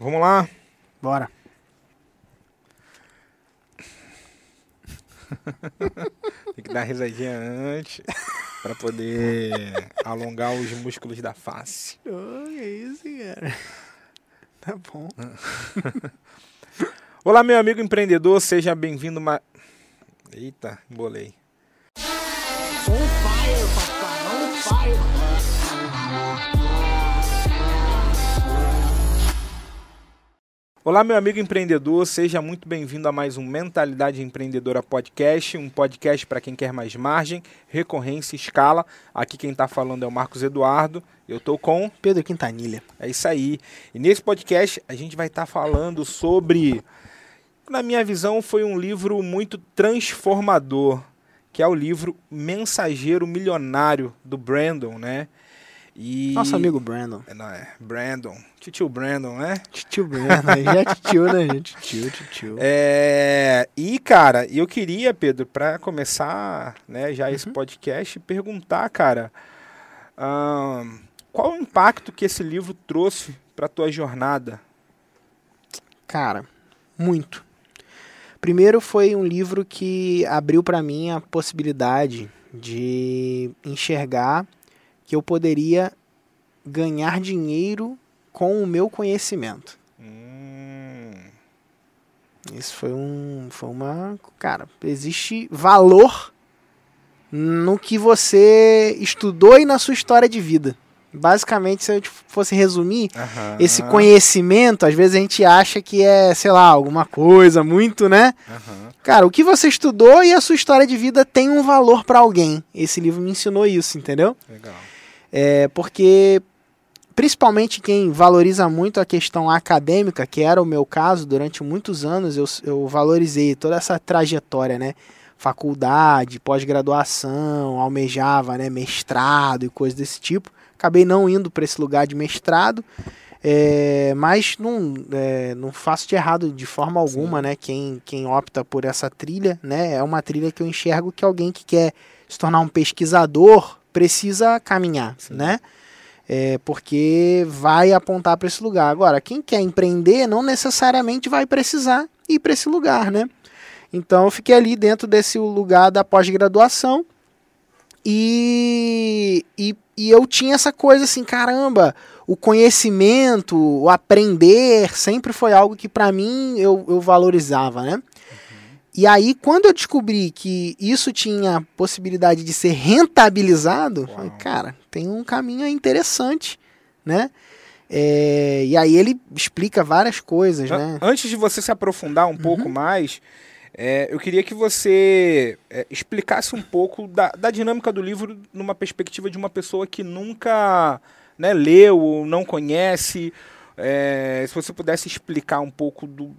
Vamos lá? Bora. Tem que dar risadinha antes para poder alongar os músculos da face. Oh, que isso, cara. Tá bom. Olá, meu amigo empreendedor, seja bem-vindo. Ma... Eita, embolei. On fire, papai, on fire. Olá, meu amigo empreendedor, seja muito bem-vindo a mais um Mentalidade Empreendedora Podcast, um podcast para quem quer mais margem, recorrência e escala. Aqui quem está falando é o Marcos Eduardo, eu estou com. Pedro Quintanilha. É isso aí. E nesse podcast a gente vai estar falando sobre. Na minha visão, foi um livro muito transformador, que é o livro Mensageiro Milionário, do Brandon, né? E... Nosso amigo Brandon. É, Não, é Brandon. Tio Brandon, né? Tio Brandon. Já é tio, né, gente? Tio, tio. É, e, cara, eu queria, Pedro, para começar né, já esse podcast, perguntar, cara, ahn, qual o impacto que esse livro trouxe para tua jornada? Cara, muito. Primeiro foi um livro que abriu para mim a possibilidade de enxergar que eu poderia ganhar dinheiro com o meu conhecimento. Hum, Isso foi um, foi uma, cara, existe valor no que você estudou e na sua história de vida. Basicamente, se eu fosse resumir, aham, esse conhecimento, às vezes a gente acha que é, sei lá, alguma coisa muito, né? aham, Cara, o que você estudou e a sua história de vida tem um valor pra alguém. Esse livro me ensinou isso, entendeu? legal. É porque principalmente quem valoriza muito a questão acadêmica, que era o meu caso durante muitos anos, eu, eu valorizei toda essa trajetória, né? Faculdade, pós-graduação, almejava, né, mestrado e coisas desse tipo. Acabei não indo para esse lugar de mestrado, é, mas não, é, não faço de errado de forma alguma, né? Quem, quem opta por essa trilha, né? É uma trilha que eu enxergo que alguém que quer se tornar um pesquisador precisa caminhar, Sim. né? É, porque vai apontar para esse lugar. Agora, quem quer empreender não necessariamente vai precisar ir para esse lugar, né? Então eu fiquei ali dentro desse lugar da pós-graduação e, e, e eu tinha essa coisa assim, caramba, o conhecimento, o aprender sempre foi algo que para mim eu, eu valorizava, né? E aí, quando eu descobri que isso tinha possibilidade de ser rentabilizado, Uau. falei, cara, tem um caminho interessante, né? É, e aí ele explica várias coisas, An- né? Antes de você se aprofundar um pouco mais, é, eu queria que você é, explicasse um pouco da, da dinâmica do livro numa perspectiva de uma pessoa que nunca né, leu ou não conhece. É, se você pudesse explicar um pouco do.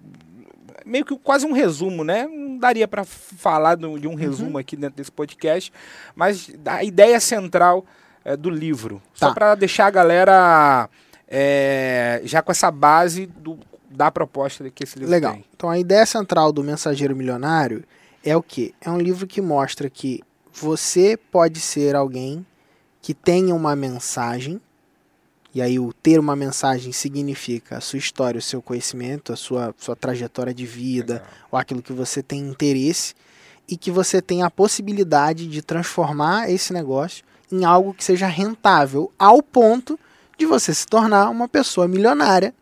Meio que quase um resumo, né? Não daria para falar de um resumo aqui dentro desse podcast, mas a ideia central é, do livro. Só Tá. para deixar a galera é, já com essa base do, da proposta que esse livro Legal. tem. Então a ideia central do Mensageiro Milionário é o quê? É um livro que mostra que você pode ser alguém que tenha uma mensagem, e aí o ter uma mensagem significa a sua história, o seu conhecimento, a sua, sua trajetória de vida, Legal. ou aquilo que você tem interesse, e que você tem a possibilidade de transformar esse negócio em algo que seja rentável, ao ponto de você se tornar uma pessoa milionária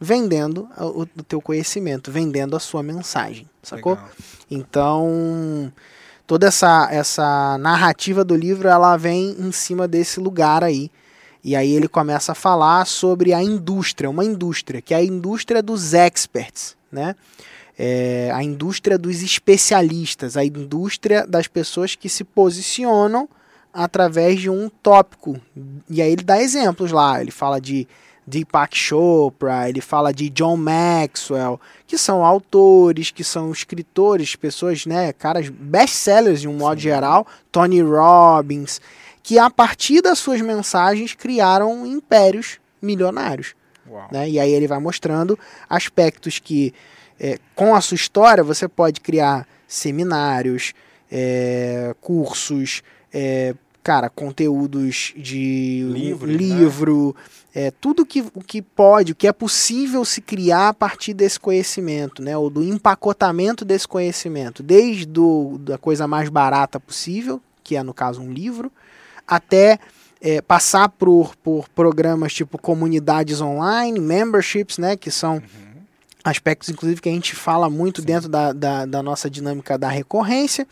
vendendo o, o teu conhecimento, vendendo a sua mensagem, sacou? Legal. Então, toda essa, essa narrativa do livro, ela vem em cima desse lugar aí. E aí ele começa a falar sobre a indústria, uma indústria, que é a indústria dos experts, né? É, a indústria dos especialistas, a indústria das pessoas que se posicionam através de um tópico. E aí ele dá exemplos lá, ele fala de Deepak Chopra, ele fala de John Maxwell, que são autores, que são escritores, pessoas, né, caras best-sellers de um modo Sim. geral, Tony Robbins, que a partir das suas mensagens criaram impérios milionários. Né? E aí ele vai mostrando aspectos que, é, com a sua história, você pode criar seminários, é, cursos, é, cara, conteúdos de Livros, livro, é, tudo que, o que pode, o que é possível se criar a partir desse conhecimento, né? Ou do empacotamento desse conhecimento, desde do, da coisa mais barata possível, que é no caso um livro, até é, passar por, por programas tipo comunidades online, memberships, né? Que são Uhum. aspectos, inclusive, que a gente fala muito dentro da, da, da nossa dinâmica da recorrência,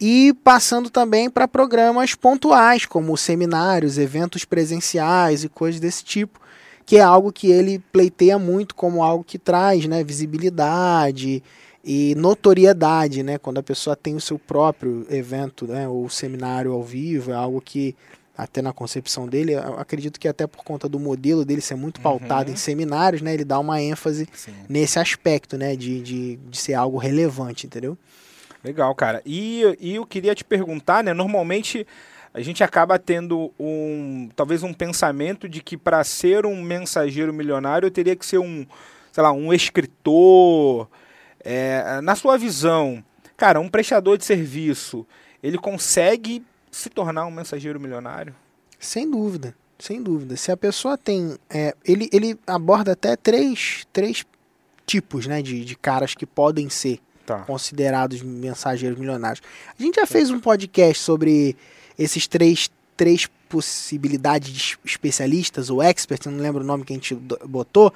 e passando também para programas pontuais, como seminários, eventos presenciais e coisas desse tipo, que é algo que ele pleiteia muito como algo que traz né, visibilidade e notoriedade, né? Quando a pessoa tem o seu próprio evento, né, ou seminário ao vivo, é algo que até na concepção dele, eu acredito que até por conta do modelo dele ser muito pautado Uhum. em seminários, né, ele dá uma ênfase Sim. nesse aspecto, né, de, de, de ser algo relevante, entendeu? Legal, cara. E, e eu queria te perguntar, né? Normalmente a gente acaba tendo um, talvez um pensamento de que para ser um mensageiro milionário eu teria que ser um, sei lá, um escritor. É, na sua visão, cara, um prestador de serviço, ele consegue se tornar um mensageiro milionário? Sem dúvida, sem dúvida. Se a pessoa tem, é, ele, ele aborda até três, três tipos, né, de, de caras que podem ser Tá. considerados mensageiros milionários. A gente já fez um podcast sobre esses três, três possibilidades de especialistas, ou experts, não lembro o nome que a gente botou,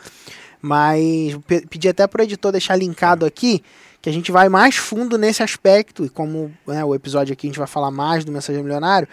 mas pe- pedi até para o editor deixar linkado aqui, que a gente vai mais fundo nesse aspecto, e como né, o episódio aqui a gente vai falar mais do mensageiro milionário,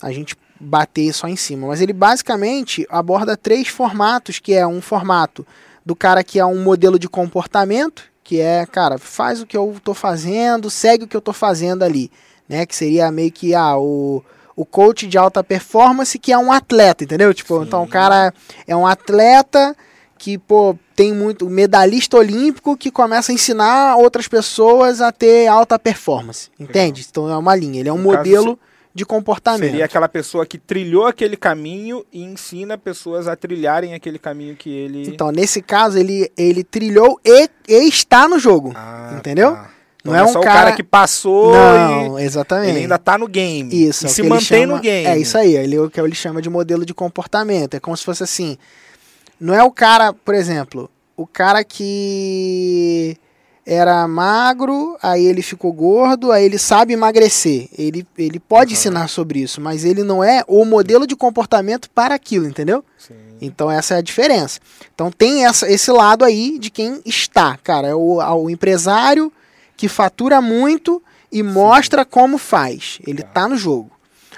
a gente bater só em cima. Mas ele basicamente aborda três formatos, que é um formato do cara que é um modelo de comportamento, que é, cara, faz o que eu tô fazendo, segue o que eu tô fazendo ali, né? Que seria meio que ah, o, o coach de alta performance que é um atleta, entendeu? Tipo, Sim. então o cara é um atleta que, pô, tem muito medalhista olímpico que começa a ensinar outras pessoas a ter alta performance, entende? Então é uma linha, ele é um No caso, modelo de comportamento. Seria aquela pessoa que trilhou aquele caminho e ensina pessoas a trilharem aquele caminho que ele. Então, nesse caso, ele, ele trilhou e, e está no jogo. Ah, entendeu? tá. Não Não é é um só o cara- cara que passou Não, exatamente. ele ainda tá no game. Isso, é e o se mantém chama- no game. É isso aí, ele, é o que ele chama de modelo de comportamento. É como se fosse assim. Não é o cara, por exemplo, o cara que era magro, aí ele ficou gordo, aí ele sabe emagrecer. Ele, ele pode Aham. ensinar sobre isso, mas ele não é o modelo de comportamento para aquilo, entendeu? Sim. Então essa é a diferença. Então tem essa, esse lado aí de quem está, cara, é o, o empresário que fatura muito e mostra como faz. Ele Tá. tá no jogo.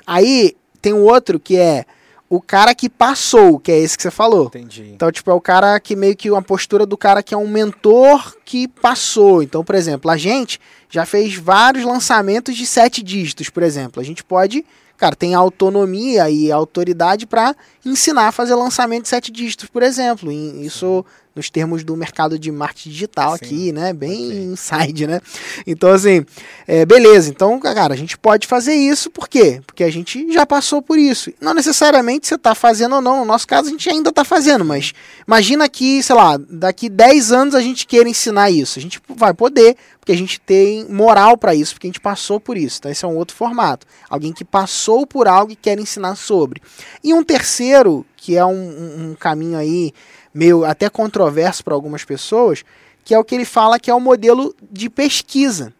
Aí tem o outro que é o cara que passou, que é esse que você falou. Entendi. Então, tipo, é o cara que meio que uma postura do cara que é um mentor que passou. Então, por exemplo, a gente já fez vários lançamentos de sete dígitos, por exemplo. A gente pode, cara, tem autonomia e autoridade para ensinar a fazer lançamento de sete dígitos, por exemplo. E Isso nos termos do mercado de marketing digital Sim. aqui, né? Bem Ok. inside, né? Então, assim, é, beleza. Então, cara, a gente pode fazer isso, por quê? Porque a gente já passou por isso. Não necessariamente você está fazendo ou não. No nosso caso, a gente ainda está fazendo, mas imagina que, sei lá, daqui 10 anos a gente queira ensinar isso. A gente vai poder, porque a gente tem moral para isso, porque a gente passou por isso. Então, esse é um outro formato. Alguém que passou por algo e quer ensinar sobre. E um terceiro, que é um, um- um caminho aí meio até controverso para algumas pessoas, que é o que ele fala que é o modelo de pesquisa.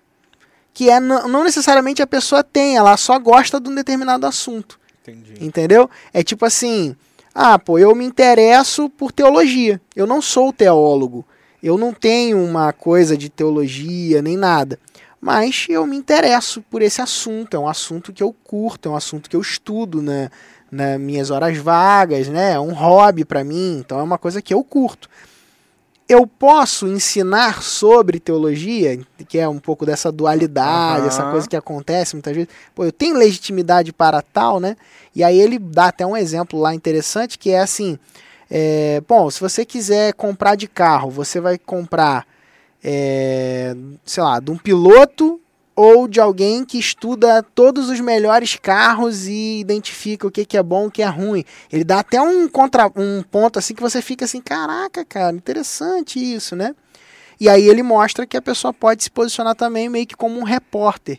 Que é não necessariamente a pessoa tem, ela só gosta de um determinado assunto. Entendi. Entendeu? É tipo assim: ah, pô, eu me interesso por teologia. Eu não sou teólogo. Eu não tenho uma coisa de teologia nem nada. Mas eu me interesso por esse assunto. É um assunto que eu curto, é um assunto que eu estudo né, nas minhas horas vagas, né? É um hobby para mim, então é uma coisa que eu curto. Eu posso ensinar sobre teologia, que é um pouco dessa dualidade, Aham. essa coisa que acontece muitas vezes. Pô, eu tenho legitimidade para tal, né? E aí ele dá até um exemplo lá interessante que é assim: é, bom, se você quiser comprar de carro, você vai comprar, é, sei lá, de um piloto ou de alguém que estuda todos os melhores carros e identifica o que, que é bom e o que é ruim. Ele dá até um, contra, um ponto assim que você fica assim, caraca, cara, interessante isso, né? E aí ele mostra que a pessoa pode se posicionar também meio que como um repórter.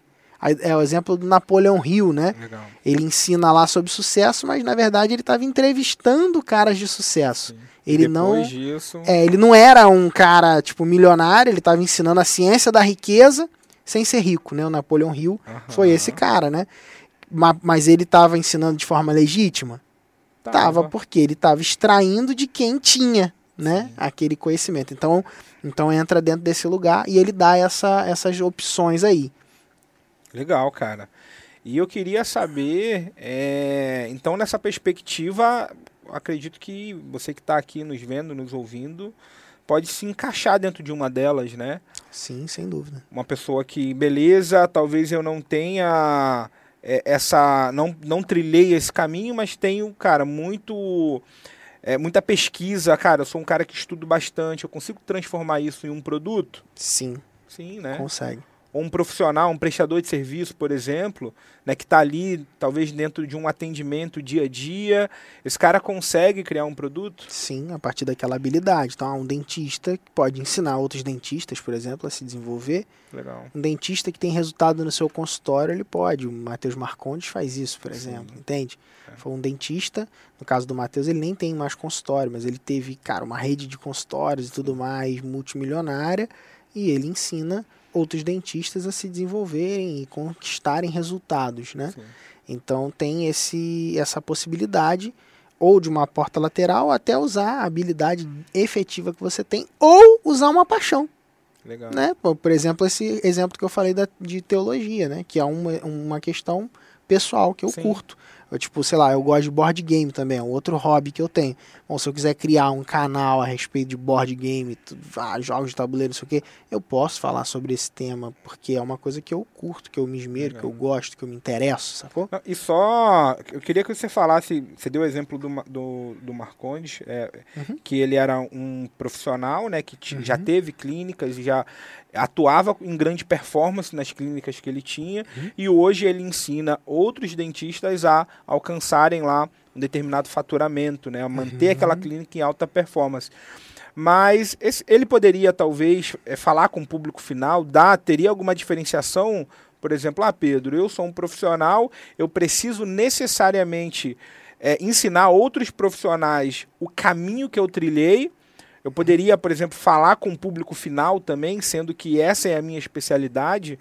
É o exemplo do Napoleão Hill, né? Legal. Ele ensina lá sobre sucesso, mas na verdade ele estava entrevistando caras de sucesso. Sim. Ele Depois não disso. é, ele não era um cara tipo milionário, ele estava ensinando a ciência da riqueza sem ser rico, né? O Napoleão Hill Aham. foi esse cara, né? Ma- Mas ele estava ensinando de forma legítima? Tava, porque ele estava extraindo de quem tinha, né? Sim. Aquele conhecimento. Então, então entra dentro desse lugar e ele dá essa, essas opções aí. Legal, cara. E eu queria saber, é, então nessa perspectiva, acredito que você que está aqui nos vendo, nos ouvindo, pode se encaixar dentro de uma delas, né? Sim, sem dúvida. Uma pessoa que, beleza, talvez eu não tenha é, essa, não, não trilhei esse caminho, mas tenho, cara, muito, é, muita pesquisa, cara, eu sou um cara que estudo bastante, eu consigo transformar isso em um produto? Sim, Sim, né? consegue. Ou um profissional, um prestador de serviço, por exemplo, né, que está ali, talvez dentro de um atendimento dia a dia, esse cara consegue criar um produto? Sim, a partir daquela habilidade. Então, há um dentista que pode ensinar outros dentistas, por exemplo, a se desenvolver. Legal. Um dentista que tem resultado no seu consultório, ele pode. O Matheus Marcondes faz isso, por Sim. exemplo, entende? É. Foi um dentista, no caso do Matheus, ele nem tem mais consultório, mas ele teve, cara, uma rede de consultórios e tudo mais, multimilionária, e ele ensina outros dentistas a se desenvolverem e conquistarem resultados, né? Sim. Então tem esse essa possibilidade ou de uma porta lateral até usar a habilidade efetiva que você tem ou usar uma paixão, Legal. né? Por por exemplo, esse exemplo que eu falei da, de teologia, né? Que é uma, uma questão pessoal que eu Sim. curto. Eu, tipo, sei lá, eu gosto de board game também, é um outro hobby que eu tenho. Bom, se eu quiser criar um canal a respeito de board game, ah, jogos de tabuleiro, não sei o quê, eu posso falar sobre esse tema, porque é uma coisa que eu curto, que eu me esmero, que eu gosto, que eu me interesso, sacou? Não, E só, eu queria que você falasse, você deu o exemplo do, do, do Marcondes, é, Uhum. que ele era um profissional, né, que ti- já Uhum. teve clínicas já atuava em grande performance nas clínicas que ele tinha, Uhum. e hoje ele ensina outros dentistas a alcançarem lá um determinado faturamento, né, a manter Uhum. aquela clínica em alta performance. Mas esse- ele poderia talvez eh, falar com o público final, dar, teria alguma diferenciação? Por exemplo, ah, Pedro, eu sou um profissional, eu preciso necessariamente eh, ensinar outros profissionais o caminho que eu trilhei. Eu poderia, por exemplo, falar com o público final também, sendo que essa é a minha especialidade.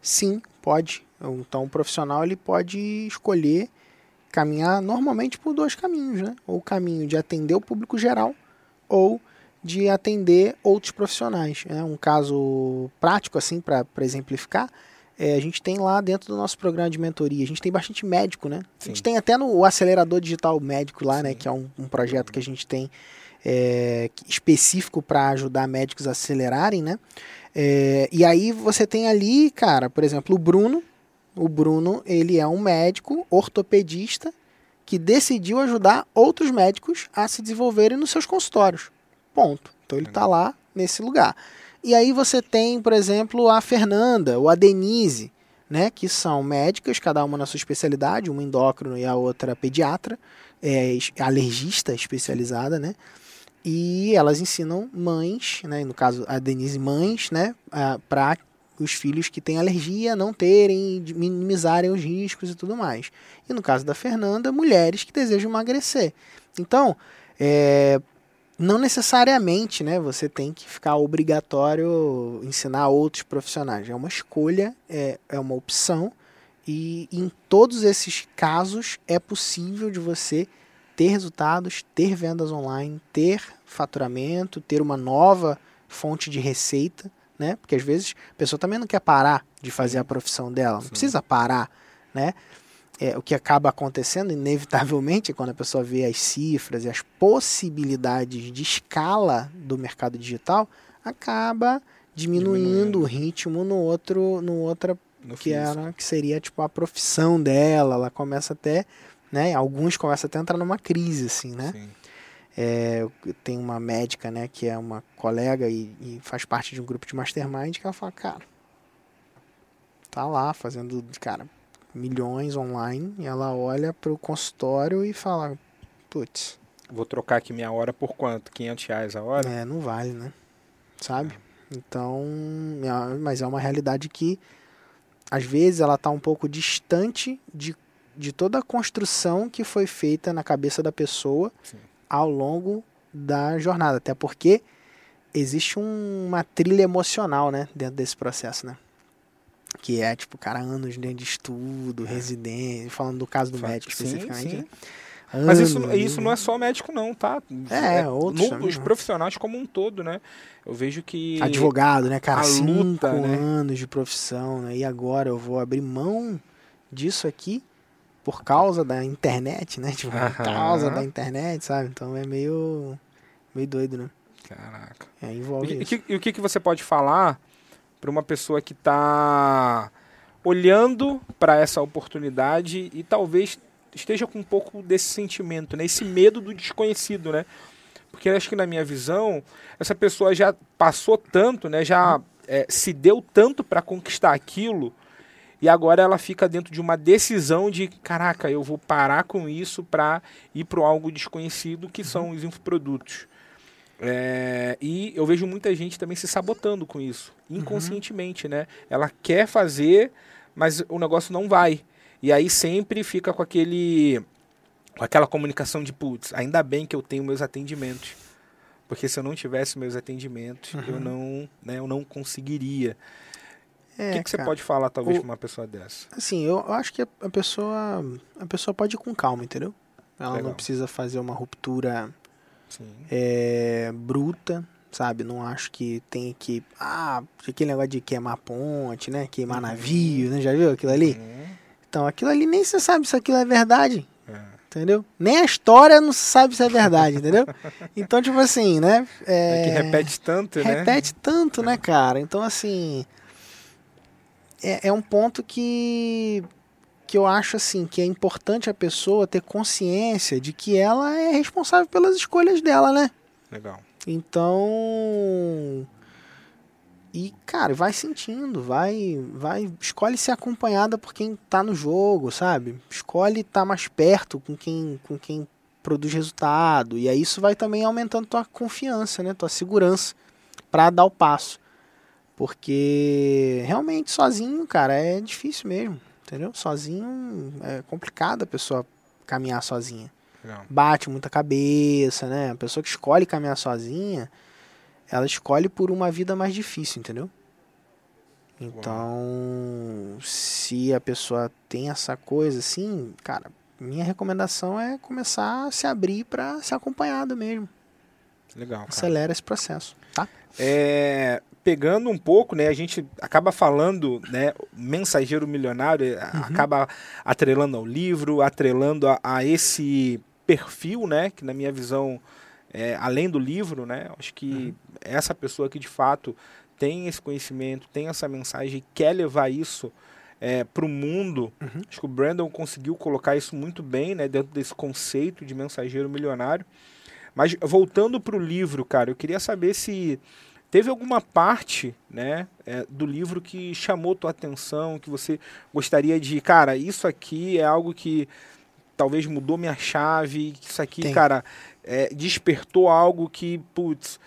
Sim, pode. Então o profissional ele pode escolher caminhar normalmente por dois caminhos, né? Ou o caminho de atender o público geral ou de atender outros profissionais. É um caso prático assim para exemplificar. É, a gente tem lá dentro do nosso programa de mentoria, a gente tem bastante médico, né? A gente Sim. tem até no o acelerador digital médico lá, né? Sim. Que é um, um projeto que a gente tem é, específico para ajudar médicos a acelerarem, né? É, e aí você tem ali, cara, por exemplo, o Bruno. O Bruno, ele é um médico ortopedista que decidiu ajudar outros médicos a se desenvolverem nos seus consultórios. Ponto. Então ele está lá nesse lugar. E aí você tem, por exemplo, a Fernanda ou a Denise, né, que são médicas, cada uma na sua especialidade, uma endócrino e a outra pediatra, é, alergista especializada, né? E elas ensinam mães, né, no caso a Denise mães, né, para os filhos que têm alergia não terem, minimizarem os riscos e tudo mais. E no caso da Fernanda, mulheres que desejam emagrecer. Então, é, não necessariamente, né, você tem que ficar obrigatório ensinar outros profissionais. É uma escolha, é, é uma opção e em todos esses casos é possível de você ter resultados, ter vendas online, ter faturamento, ter uma nova fonte de receita, né? Porque às vezes a pessoa também não quer parar de fazer a profissão dela, não Sim. precisa parar, né? É, o que acaba acontecendo, inevitavelmente, quando a pessoa vê as cifras e as possibilidades de escala do mercado digital, acaba diminuindo, Diminuindo. o ritmo no outro, no outra No que físico. era que seria tipo a profissão dela. Ela começa até, né? Alguns começam até a entrar numa crise, assim, né? Sim. É, tenho uma médica, né, que é uma colega e, e faz parte de um grupo de mastermind que ela fala, cara, tá lá fazendo, cara, milhões online e ela olha pro consultório e fala, putz, Vou trocar aqui minha hora por quanto? 500 reais a hora? é, não vale, né? Sabe? Então, é- mas é uma realidade que às vezes ela está um pouco distante de, de toda a construção que foi feita na cabeça da pessoa Sim. ao longo da jornada. Até porque existe um- uma trilha emocional, né, dentro desse processo, né? Que é, tipo, cara, anos dentro de estudo, residência, falando do caso do médico sim, especificamente. sim. né? Mas isso, isso não é só médico, não, tá? É, outros também, Os né? profissionais como um todo, né? Eu vejo que. Advogado, né, cara? a Cinco luta, né? anos de profissão, né? E agora eu vou abrir mão disso aqui por causa da internet, né? Tipo, por causa da internet, sabe? Então é meio, meio doido, né? Caraca. É, E, envolve e o que, que você pode falar para uma pessoa que está olhando para essa oportunidade e talvez esteja com um pouco desse sentimento, né? Esse medo do desconhecido, né? Porque acho que na minha visão, essa pessoa já passou tanto, né? Já é, se deu tanto para conquistar aquilo e agora ela fica dentro de uma decisão de, caraca, eu vou parar com isso para ir para algo desconhecido que são os infoprodutos. É, e eu vejo muita gente também se sabotando com isso, inconscientemente, né? Ela quer fazer, mas o negócio não vai. E aí sempre fica com aquele com aquela comunicação de putz, ainda bem que eu tenho meus atendimentos. Porque se eu não tivesse meus atendimentos, eu não, né, eu não conseguiria. É, o que, que você cara, pode falar talvez para uma pessoa dessa? Assim, eu eu acho que a pessoa, a pessoa pode ir com calma, entendeu? Ela Legal. não precisa fazer uma ruptura. É, bruta, sabe? Não acho que tem que. Ah, aquele negócio de queimar ponte, né? Queimar Uhum. navio, né? Já viu aquilo ali? Hum, Então, aquilo ali nem você sabe se aquilo é verdade, é. entendeu? Nem a história não sabe se é verdade, entendeu? Então, tipo assim, né? É que repete tanto, né? repete tanto, né, cara? Então, assim. É, é um ponto que. Que eu acho assim que é importante a pessoa ter consciência de que ela é responsável pelas escolhas dela, né? Legal. Então. E, cara, vai sentindo, vai, vai, escolhe ser acompanhada por quem tá no jogo, sabe? Escolhe estar mais perto com quem, com quem produz resultado. E aí isso vai também aumentando tua confiança, né? Tua segurança pra dar o passo. Porque realmente sozinho, cara, é difícil mesmo, entendeu? Sozinho é complicado a pessoa caminhar sozinha Legal. bate muita cabeça, né? A pessoa que escolhe caminhar sozinha, ela escolhe por uma vida mais difícil, entendeu? Então, se a pessoa tem essa coisa assim, cara, minha recomendação é começar a se abrir para ser acompanhado mesmo. Legal. Cara. Acelera esse processo, tá? É, pegando um pouco, né, a gente acaba falando, né, mensageiro milionário, é, acaba atrelando ao livro, atrelando a, a esse perfil, né, que na minha visão, é, além do livro, né, acho que essa pessoa que de fato tem esse conhecimento, tem essa mensagem e quer levar isso é, para o mundo, Uhum. acho que o Brandon conseguiu colocar isso muito bem, né, dentro desse conceito de mensageiro milionário. Mas voltando para o livro, cara, eu queria saber se teve alguma parte, né, é, do livro que chamou tua atenção, que você gostaria de, cara, isso aqui é algo que talvez mudou minha chave, que isso aqui, Tem. cara, é, despertou algo que, putz,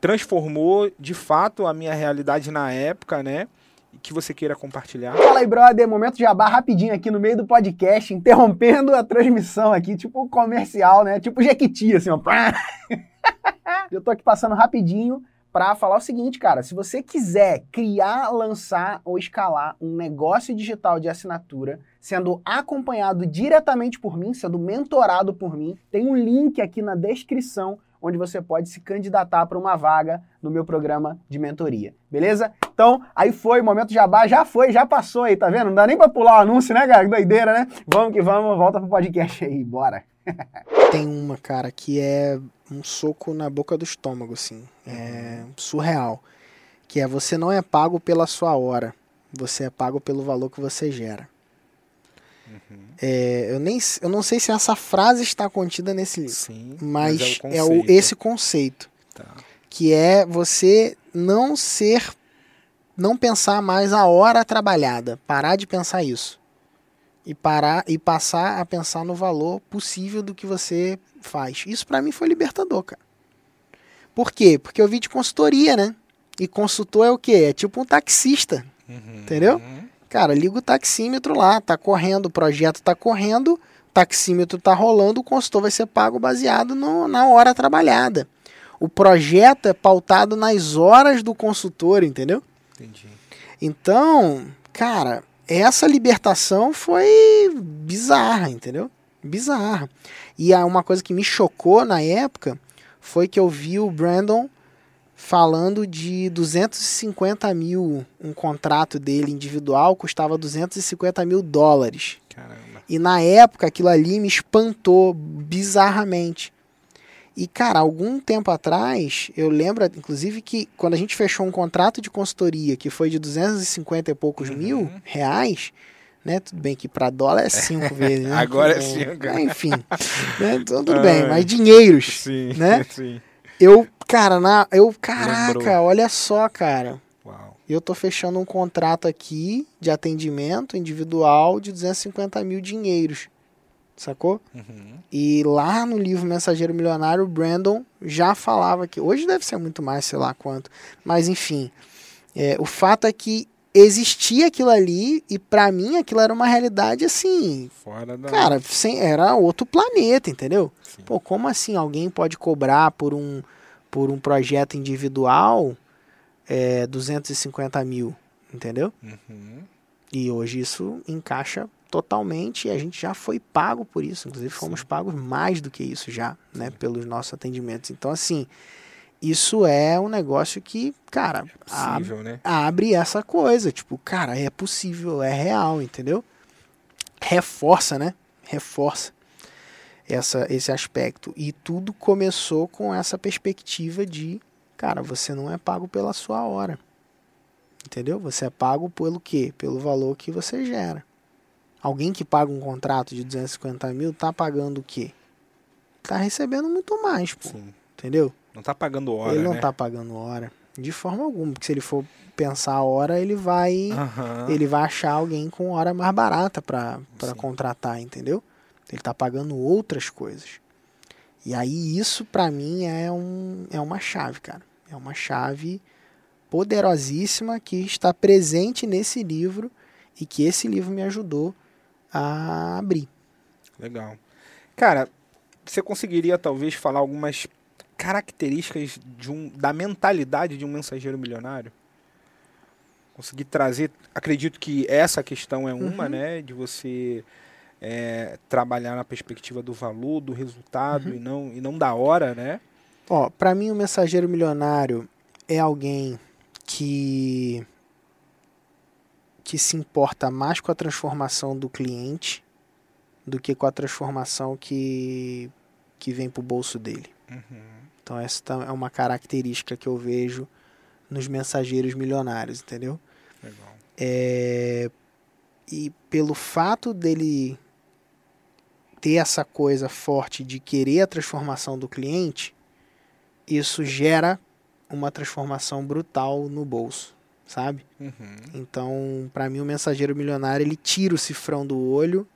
transformou de fato a minha realidade na época, né? E que você queira compartilhar. Fala aí, brother. Momento jabá rapidinho aqui no meio do podcast, interrompendo a transmissão aqui, tipo comercial, né? Tipo Jequiti, assim, ó. Eu tô aqui passando rapidinho para falar o seguinte, cara. Se você quiser criar, lançar ou escalar um negócio digital de assinatura, sendo acompanhado diretamente por mim, sendo mentorado por mim, tem um link aqui na descrição onde você pode se candidatar para uma vaga no meu programa de mentoria. Beleza? Então, aí foi, momento jabá, já foi, já passou aí, tá vendo? Não dá nem pra pular o anúncio, né, cara? Que doideira, né? Vamos que vamos, volta pro podcast aí, bora. Tem uma, cara, que é um soco na boca do estômago, assim. É surreal. Que é você não é pago pela sua hora. Você é pago pelo valor que você gera. É, eu, nem, eu não sei se essa frase está contida nesse livro. Sim, Mas, é, o, conceito. esse conceito. Tá. Que é você não ser. Não pensar mais a hora trabalhada. Parar de pensar isso. E parar e passar a pensar no valor possível do que você faz. Isso pra mim foi libertador, cara. Por quê? Porque eu vi de consultoria, né? E consultor é o quê? É tipo um taxista. Uhum. Entendeu? Cara, liga o taxímetro lá, tá correndo, o projeto tá correndo, o taxímetro tá rolando, o consultor vai ser pago baseado no, na hora trabalhada. O projeto é pautado nas horas do consultor, entendeu? Entendi. Então, cara, essa libertação foi bizarra, entendeu? Bizarra. E uma coisa que me chocou na época foi que eu vi o Brandon falando de 250 mil, um contrato dele individual custava 250 mil dólares. Caramba. E na época aquilo ali me espantou bizarramente. E, cara, algum tempo atrás, eu lembro, inclusive, que quando a gente fechou um contrato de consultoria que foi de 250 e poucos Uhum. mil reais, né? Tudo bem que para dólar é cinco vezes, né? Agora é Tudo bem. cinco. É, Enfim, né? Então, tudo bem, mas dinheiros, Sim, né? sim. Eu, cara, na, eu, caraca, Lembrou. olha só, cara. Uau. Eu tô fechando um contrato aqui de atendimento individual de 250 mil dinheiros, sacou? Uhum. E lá no livro Mensageiro Milionário, o Brandon já falava que hoje deve ser muito mais, sei lá quanto, mas enfim, é, o fato é que existia aquilo ali e pra mim aquilo era uma realidade assim, Fora da. cara, sem, era outro planeta, entendeu? Sim. Pô, como assim alguém pode cobrar por um por um projeto individual é, 250 mil, entendeu? Uhum. E hoje isso encaixa totalmente e a gente já foi pago por isso. Inclusive, fomos pagos mais do que isso já, né? Pelos nossos atendimentos. Então, assim, isso é um negócio que, cara, ab- Possível, né? abre essa coisa. Tipo, cara, é possível, é real, entendeu? Reforça, né? Reforça essa, esse aspecto. E tudo começou com essa perspectiva de, cara, você não é pago pela sua hora. Entendeu? Você é pago pelo quê? Pelo valor que você gera. Alguém que paga um contrato de 250 mil tá pagando o quê? Tá recebendo muito mais, pô. Sim. Entendeu? Não tá pagando hora, ele não né? tá pagando hora. De forma alguma. Porque se ele for pensar a hora, ele vai. Aham. Ele vai achar alguém com hora mais barata para contratar, entendeu? Ele tá pagando outras coisas. E aí isso pra mim é, um, é uma chave, cara. É uma chave poderosíssima que está presente nesse livro e que esse livro me ajudou a abrir. Legal. Cara, você conseguiria talvez falar algumas características de um, da mentalidade de um mensageiro milionário? Conseguir trazer. Acredito que essa questão é uma, Uhum. né? De você é, trabalhar na perspectiva do valor, do resultado Uhum. e, não, e não da hora, né? Ó, para mim o mensageiro milionário é alguém que que se importa mais com a transformação do cliente do que com a transformação que que vem pro bolso dele. Uhum. Então essa tá- é uma característica que eu vejo nos mensageiros milionários, entendeu? Legal. É, e pelo fato dele ter essa coisa forte de querer a transformação do cliente, isso gera uma transformação brutal no bolso, sabe? Uhum. Então, para mim, o mensageiro milionário ele tira o cifrão do olho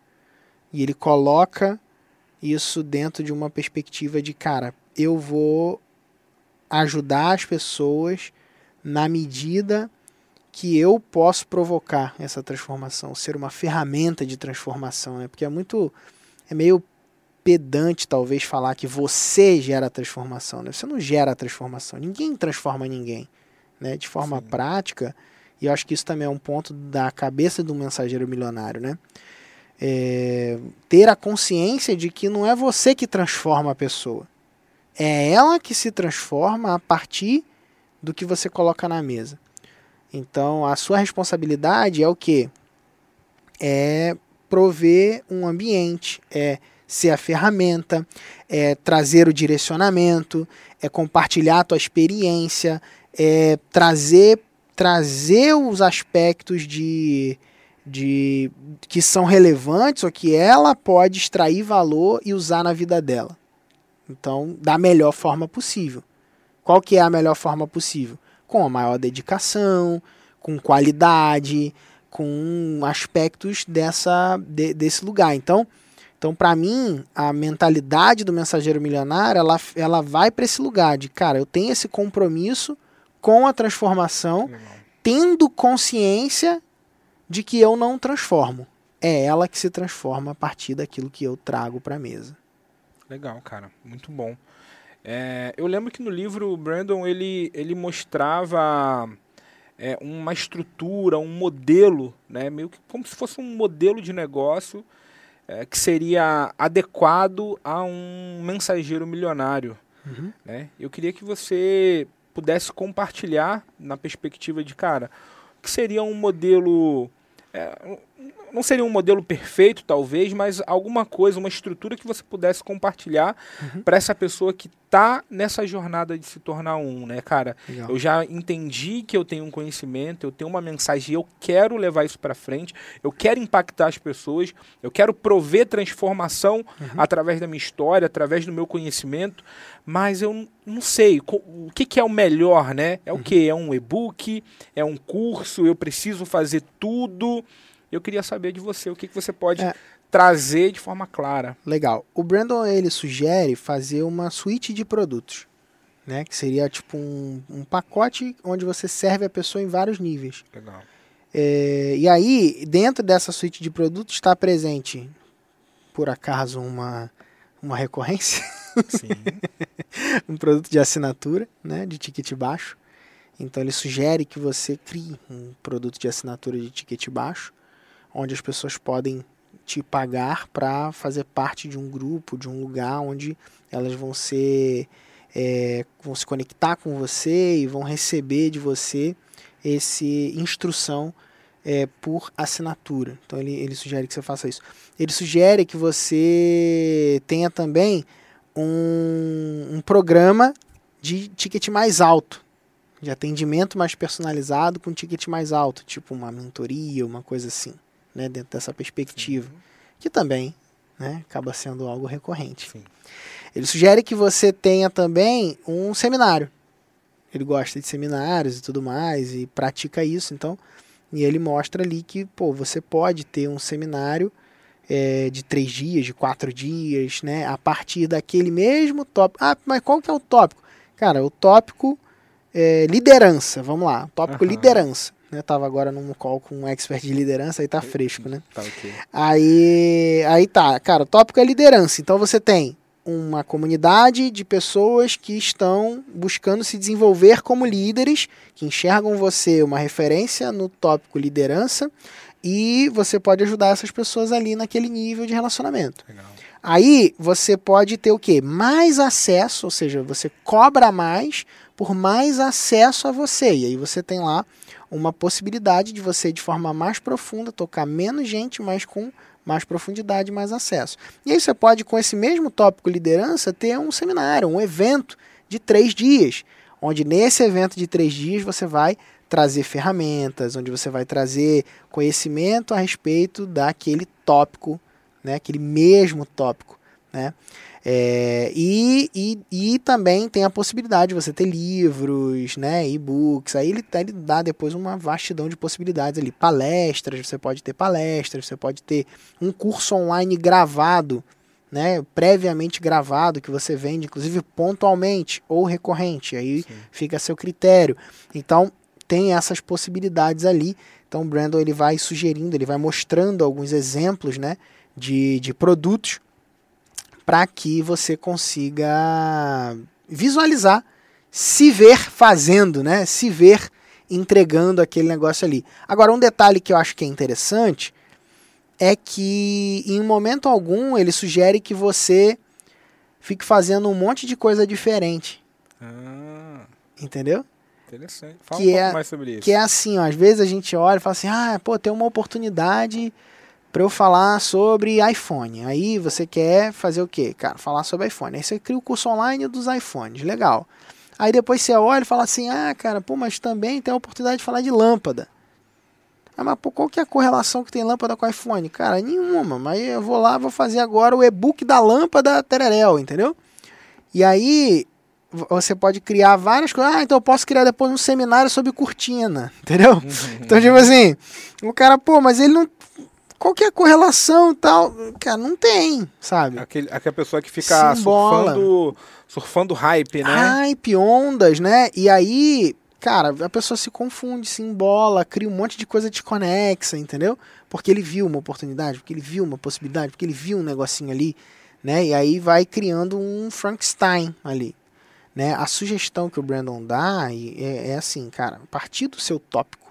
e ele coloca isso dentro de uma perspectiva de, cara, eu vou ajudar as pessoas na medida que eu posso provocar essa transformação, ser uma ferramenta de transformação, né? Porque é muito é meio pedante talvez falar que você gera a transformação, né? Você não gera a transformação, ninguém transforma ninguém, né? De forma Sim. prática, e eu acho que isso também é um ponto da cabeça do mensageiro milionário, né? É, ter a consciência de que não é você que transforma a pessoa. É ela que se transforma a partir do que você coloca na mesa. Então, a sua responsabilidade é o quê? É prover um ambiente, é ser a ferramenta, é trazer o direcionamento, é compartilhar a tua experiência, é trazer trazer os aspectos de, de que são relevantes ou que ela pode extrair valor e usar na vida dela. Então, da melhor forma possível. Qual que é a melhor forma possível? Com a maior dedicação, com qualidade, com aspectos dessa de- desse lugar. Então, então para mim, a mentalidade do mensageiro milionário, ela, ela vai para esse lugar de, cara, eu tenho esse compromisso com a transformação, tendo consciência de que eu não transformo. É ela que se transforma a partir daquilo que eu trago para a mesa. Legal, cara, muito bom. É, eu lembro que no livro o Brandon ele, ele mostrava é, uma estrutura, um modelo, né, meio que como se fosse um modelo de negócio é, que seria adequado a um mensageiro milionário. Uhum. Né? Eu queria que você pudesse compartilhar na perspectiva de, cara, que seria um modelo. É, não seria um modelo perfeito, talvez, mas alguma coisa, uma estrutura que você pudesse compartilhar Uhum. para essa pessoa que tá nessa jornada de se tornar um, né, cara? Legal. Eu já entendi que eu tenho um conhecimento, eu tenho uma mensagem, eu quero levar isso para frente, eu quero impactar as pessoas, eu quero prover transformação através da minha história, através do meu conhecimento, mas eu não sei o que, que é o melhor, né? É o que? É um e-book? É um curso? Eu preciso fazer tudo? Eu queria saber de você, o que, que você pode É. trazer de forma clara. Legal. O Brandon ele sugere fazer uma suíte de produtos, né? Que seria tipo um, um pacote onde você serve a pessoa em vários níveis. Legal. É, e aí, dentro dessa suíte de produtos está presente, por acaso, uma, uma recorrência, Sim. um produto de assinatura, né? De ticket baixo. Então ele sugere que você crie um produto de assinatura de ticket baixo, onde as pessoas podem te pagar para fazer parte de um grupo, de um lugar onde elas vão ser é, vão se conectar com você e vão receber de você esse instrução é, por assinatura. Então ele, ele sugere que você faça isso. Ele sugere que você tenha também um, um programa de ticket mais alto, de atendimento mais personalizado com ticket mais alto, tipo uma mentoria, uma coisa assim, né, dentro dessa perspectiva, que também né, acaba sendo algo recorrente. Sim. Ele sugere que você tenha também um seminário. Ele gosta de seminários e tudo mais e pratica isso, então. E ele mostra ali que pô, você pode ter um seminário é, de três dias, de quatro dias, né? A partir daquele mesmo tópico. Ah, mas qual que é o tópico? Cara, o tópico é liderança. Vamos lá, o tópico Aham. liderança. Eu tava agora num call com um expert de liderança, aí tá fresco, né? Tá ok. Aí, aí tá, cara, o tópico é liderança. Então você tem uma comunidade de pessoas que estão buscando se desenvolver como líderes, que enxergam você uma referência no tópico liderança, e você pode ajudar essas pessoas ali naquele nível de relacionamento. Legal. Aí você pode ter o quê? Mais acesso, ou seja, você cobra mais por mais acesso a você. E aí você tem lá uma possibilidade de você, de forma mais profunda, tocar menos gente, mas com mais profundidade, mais acesso. E aí você pode, com esse mesmo tópico liderança, ter um seminário, um evento de três dias, onde nesse evento de três dias você vai trazer ferramentas, onde você vai trazer conhecimento a respeito daquele tópico, né, aquele mesmo tópico. Né? É, e, e, e também tem a possibilidade de você ter livros, né, e-books, aí ele, ele dá depois uma vastidão de possibilidades ali, palestras, você pode ter palestras, você pode ter um curso online gravado, né, previamente gravado, que você vende, inclusive pontualmente ou recorrente, aí Sim. fica a seu critério. Então, tem essas possibilidades ali. Então, o Brandon ele vai sugerindo, ele vai mostrando alguns exemplos, né, de, de produtos para que você consiga visualizar, se ver fazendo, né, se ver entregando aquele negócio ali. Agora, um detalhe que eu acho que é interessante é que em momento algum ele sugere que você fique fazendo um monte de coisa diferente, Ah, entendeu? interessante. Fala Que um pouco é- mais sobre isso. Que é assim, ó, às vezes a gente olha e fala assim, ah, pô, tem uma oportunidade para eu falar sobre iPhone. Aí você quer fazer o quê? Cara, falar sobre iPhone. Aí você cria o curso online dos iPhones, legal. Aí depois você olha e fala assim, ah, cara, pô, mas também tem a oportunidade de falar de lâmpada. Ah, mas pô, qual que é a correlação que tem lâmpada com iPhone? Cara, nenhuma, mas eu vou lá, vou fazer agora o e-book da lâmpada Tererel, entendeu? E aí você pode criar várias coisas. Ah, então eu posso criar depois um seminário sobre cortina, entendeu? Uhum. Então, tipo assim, o cara, pô, mas ele não. Qual que é a correlação e tal? Cara, não tem, sabe? Aquele, aquela pessoa que fica surfando, surfando hype, né? Hype, ondas, né? E aí cara, a pessoa se confunde, se embola, cria um monte de coisa desconexa, entendeu? Porque ele viu uma oportunidade, porque ele viu uma possibilidade, porque ele viu um negocinho ali, né? E aí vai criando um Frankenstein ali. Né? A sugestão que o Brandon dá é, é assim, cara, a partir do seu tópico,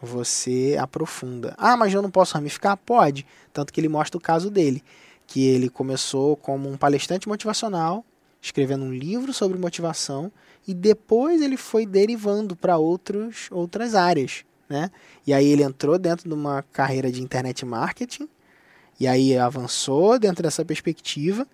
você aprofunda. Ah, mas eu não posso ramificar? Pode. Tanto que ele mostra o caso dele, que ele começou como um palestrante motivacional, escrevendo um livro sobre motivação, e depois ele foi derivando para outros outras áreas, né? E aí ele entrou dentro de uma carreira de internet marketing, e aí avançou dentro dessa perspectiva,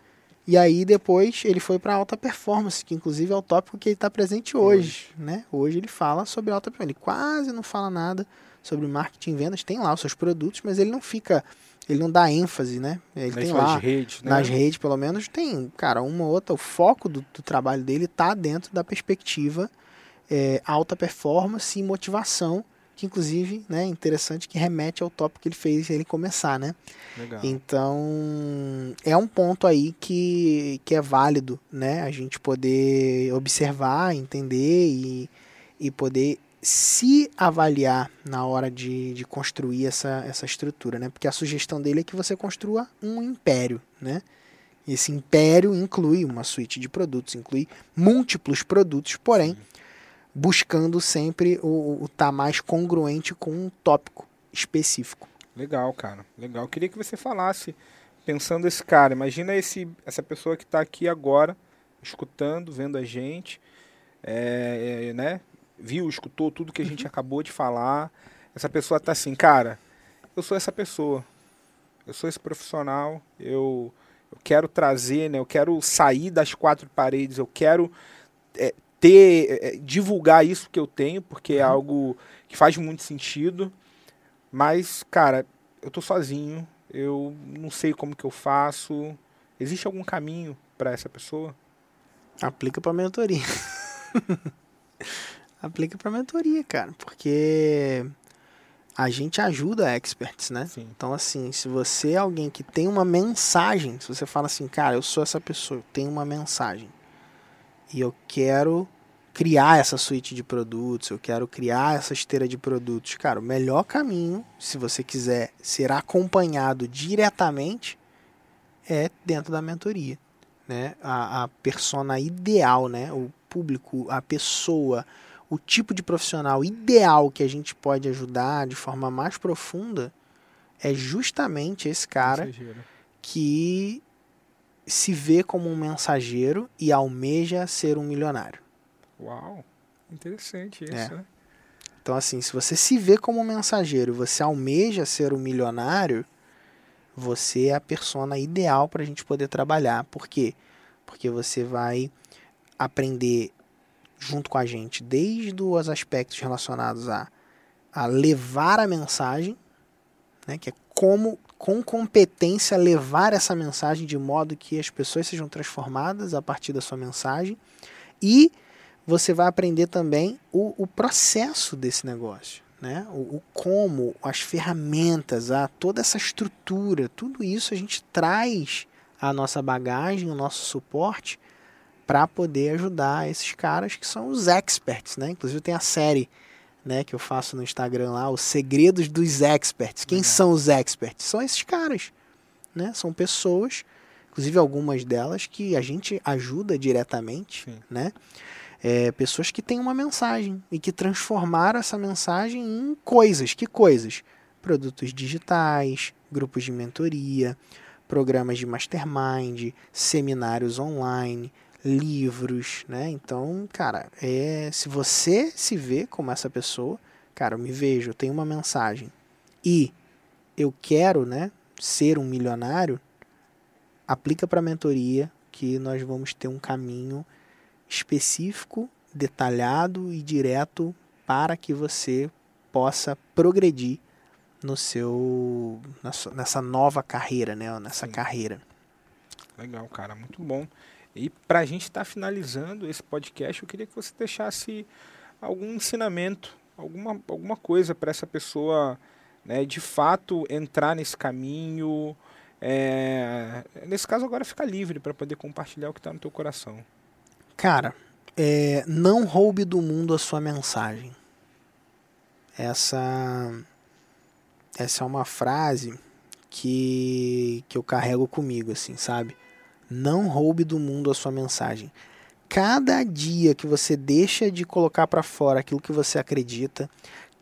e aí depois ele foi para alta performance, que inclusive é o tópico que ele está presente hoje, hoje, né? Hoje ele fala sobre alta performance. Ele quase não fala nada sobre marketing e vendas, tem lá os seus produtos, mas ele não fica, ele não dá ênfase, né? Ele nas tem lá redes, né? nas redes, pelo menos tem, cara, uma ou outra. O foco do, do trabalho dele está dentro da perspectiva é, alta performance e motivação que inclusive, né, interessante que remete ao tópico que ele fez ele começar, né? Legal. Então, é um ponto aí que, que é válido, né, a gente poder observar, entender e, e poder se avaliar na hora de, de construir essa, essa estrutura, né? Porque a sugestão dele é que você construa um império, né? Esse império inclui uma suíte de produtos, inclui múltiplos produtos, porém, Sim buscando sempre o estar tá mais congruente com um tópico específico. Legal, cara. Legal. Queria que você falasse, pensando esse cara, imagina esse, essa pessoa que está aqui agora, escutando, vendo a gente, é, é, né? Viu, escutou tudo que a gente uhum. acabou de falar. Essa pessoa está assim, cara, eu sou essa pessoa. Eu sou esse profissional. Eu, eu quero trazer, né? Eu quero sair das quatro paredes. Eu quero é, ter, é, é, divulgar isso que eu tenho, porque é uhum. algo que faz muito sentido. Mas, cara, eu tô sozinho, eu não sei como que eu faço. Existe algum caminho para essa pessoa? Aplica para mentoria. Aplica para mentoria, cara, porque a gente ajuda experts, né? Sim. Então, assim, se você é alguém que tem uma mensagem, se você fala assim, cara, eu sou essa pessoa, eu tenho uma mensagem e eu quero criar essa suíte de produtos, eu quero criar essa esteira de produtos. Cara, o melhor caminho, se você quiser ser acompanhado diretamente, é dentro da mentoria. Né? A, a persona ideal, né? o público, a pessoa, o tipo de profissional ideal que a gente pode ajudar de forma mais profunda é justamente esse cara mensageiro. que se vê como um mensageiro e almeja ser um milionário. Uau, interessante isso, é. né? Então, assim, se você se vê como um mensageiro e você almeja ser um milionário, você é a persona ideal para a gente poder trabalhar. Por quê? Porque você vai aprender junto com a gente desde os aspectos relacionados a, a levar a mensagem, né, que é como, com competência, levar essa mensagem de modo que as pessoas sejam transformadas a partir da sua mensagem e você vai aprender também o, o processo desse negócio. Né? O, o, como, as ferramentas, a, toda essa estrutura, tudo isso a gente traz a nossa bagagem, o nosso suporte para poder ajudar esses caras que são os experts, né? Inclusive tem a série, né, que eu faço no Instagram lá, os segredos dos experts. Quem são os experts? São esses caras, né? São pessoas, inclusive algumas delas que a gente ajuda diretamente, Sim. né? É, pessoas que têm uma mensagem e que transformaram essa mensagem em coisas. Que coisas? Produtos digitais, grupos de mentoria, programas de mastermind, seminários online, livros, né? Então, cara, é, se você se vê como essa pessoa, cara, eu me vejo, eu tenho uma mensagem e eu quero, né, ser um milionário, aplica para mentoria que nós vamos ter um caminho específico, detalhado e direto para que você possa progredir no seu nessa nova carreira, né? Nessa Sim. carreira. Legal, cara, muito bom. E para a gente estar tá finalizando esse podcast, eu queria que você deixasse algum ensinamento, alguma, alguma coisa para essa pessoa, né, de fato entrar nesse caminho. É, nesse caso agora ficar livre para poder compartilhar o que está no teu coração. Cara, é, não roube do mundo a sua mensagem. Essa, essa é uma frase que, que eu carrego comigo, assim, sabe? Não roube do mundo a sua mensagem. Cada dia que você deixa de colocar para fora aquilo que você acredita,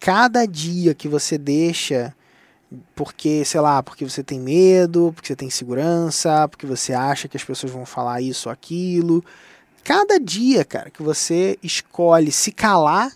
cada dia que você deixa porque, sei lá, porque você tem medo, porque você tem segurança, porque você acha que as pessoas vão falar isso ou aquilo. Cada dia, cara, que você escolhe se calar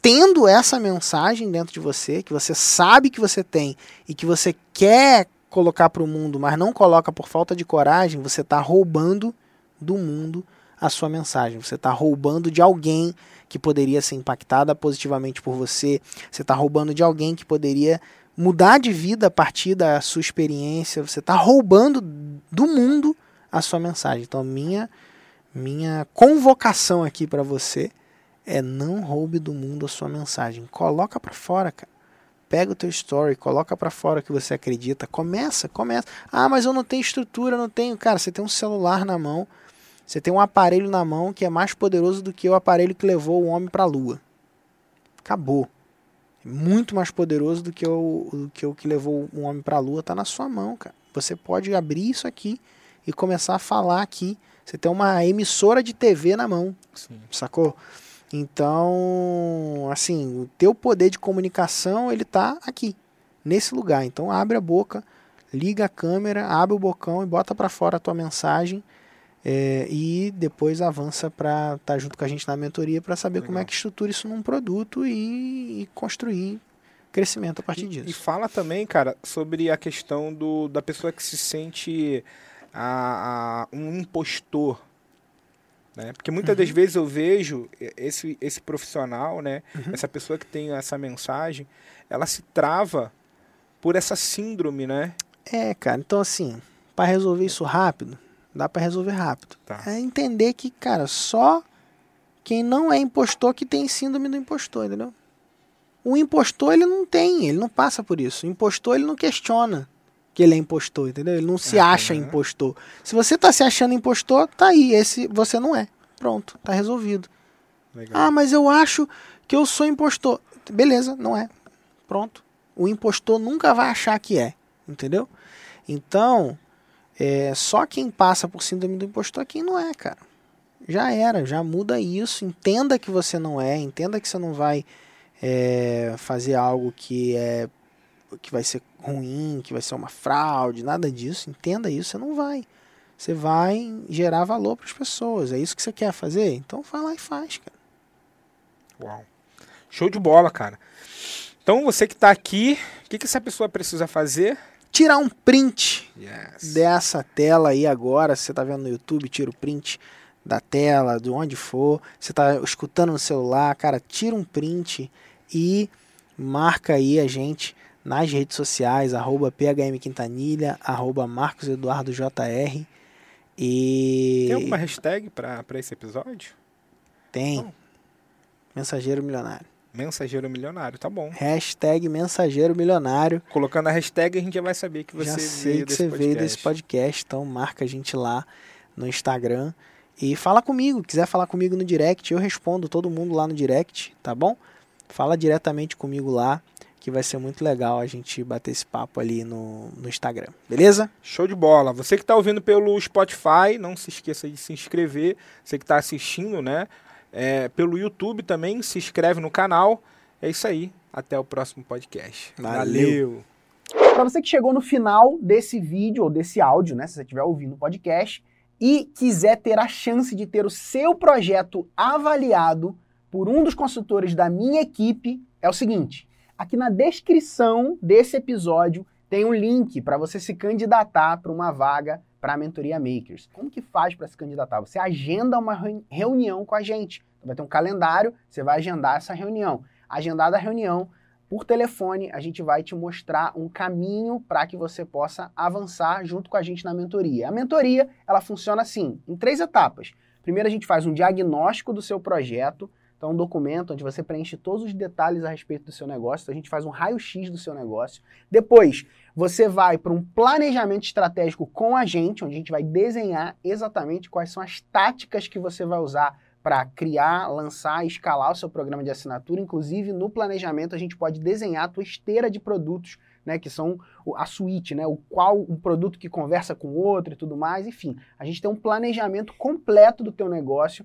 tendo essa mensagem dentro de você, que você sabe que você tem e que você quer colocar para o mundo, mas não coloca por falta de coragem, você está roubando do mundo a sua mensagem. Você está roubando de alguém que poderia ser impactada positivamente por você. Você está roubando de alguém que poderia mudar de vida a partir da sua experiência. Você está roubando do mundo a sua mensagem. Então, minha minha convocação aqui para você é não roube do mundo a sua mensagem. Coloca para fora, cara. Pega o teu story, coloca para fora que você acredita. Começa, começa. Ah, mas eu não tenho estrutura, não tenho. Cara, você tem um celular na mão, você tem um aparelho na mão que é mais poderoso do que o aparelho que levou o homem para a lua. Acabou. Muito mais poderoso do que o, do que o que levou o homem para a lua. Tá na sua mão, cara. Você pode abrir isso aqui e começar a falar aqui. Você tem uma emissora de TV na mão. Sim. Sacou? Então, assim, o teu poder de comunicação, ele tá aqui, nesse lugar. Então, abre a boca, liga a câmera, abre o bocão e bota para fora a tua mensagem. É, e depois avança para estar tá junto com a gente na mentoria para saber Legal. como é que estrutura isso num produto e, e construir crescimento a partir e, disso. E fala também, cara, sobre a questão do, da pessoa que se sente a, a um impostor né? Porque muitas uhum. das vezes eu vejo esse, esse profissional, né? Uhum. essa pessoa que tem essa mensagem, ela se trava por essa síndrome, né? É, cara. Então, assim, para resolver isso rápido, dá para resolver rápido. Tá. É entender que, cara, só quem não é impostor que tem síndrome do impostor, entendeu? O impostor, ele não tem, ele não passa por isso. O impostor, ele não questiona que ele é impostor, entendeu? Ele não se acha impostor. Se você tá se achando impostor, tá aí, esse você não é. Pronto, tá resolvido. Legal. Ah, mas eu acho que eu sou impostor. Beleza, não é. Pronto. O impostor nunca vai achar que é, entendeu? Então, é, só quem passa por síndrome do impostor é quem não é, cara. Já era, já muda isso. Entenda que você não é, entenda que você não vai é, fazer algo que é que vai ser ruim, que vai ser uma fraude, nada disso. Entenda isso, você não vai. Você vai gerar valor para as pessoas. É isso que você quer fazer? Então vai lá e faz, cara. Uau. Show de bola, cara. Então você que está aqui, o que, que essa pessoa precisa fazer? Tirar um print yes. dessa tela aí agora. Se você está vendo no YouTube, tira o print da tela, de onde for. Você está escutando no celular, cara, tira um print e marca aí a gente nas redes sociais, arroba phmquintanilha, arroba marcoseduardojr. E... Tem alguma hashtag para esse episódio? Tem. Oh. Mensageiro Milionário. Mensageiro Milionário, tá bom. Hashtag Mensageiro Milionário. Colocando a hashtag a gente já vai saber que você já sei veio que você podcast. veio desse podcast, então marca a gente lá no Instagram e fala comigo. Quiser falar comigo no direct, eu respondo todo mundo lá no direct, tá bom? Fala diretamente comigo lá que vai ser muito legal a gente bater esse papo ali no, no Instagram, beleza? Show de bola. Você que está ouvindo pelo Spotify, não se esqueça de se inscrever. Você que está assistindo, né? É, pelo YouTube também, se inscreve no canal. É isso aí. Até o próximo podcast. Valeu. Valeu. Para você que chegou no final desse vídeo ou desse áudio, né? Se você estiver ouvindo o podcast e quiser ter a chance de ter o seu projeto avaliado por um dos consultores da minha equipe, é o seguinte Aqui na descrição desse episódio tem um link para você se candidatar para uma vaga para a Mentoria Makers. Como que faz para se candidatar? Você agenda uma reunião com a gente. Vai ter um calendário, você vai agendar essa reunião. Agendada a reunião, por telefone, a gente vai te mostrar um caminho para que você possa avançar junto com a gente na mentoria. A mentoria, ela funciona assim, em três etapas. Primeiro a gente faz um diagnóstico do seu projeto, então, um documento onde você preenche todos os detalhes a respeito do seu negócio. Então, a gente faz um raio-x do seu negócio. Depois, você vai para um planejamento estratégico com a gente, onde a gente vai desenhar exatamente quais são as táticas que você vai usar para criar, lançar, escalar o seu programa de assinatura. Inclusive, no planejamento, a gente pode desenhar a tua esteira de produtos, né, que são a suíte, né, o qual um produto que conversa com o outro e tudo mais. Enfim, a gente tem um planejamento completo do teu negócio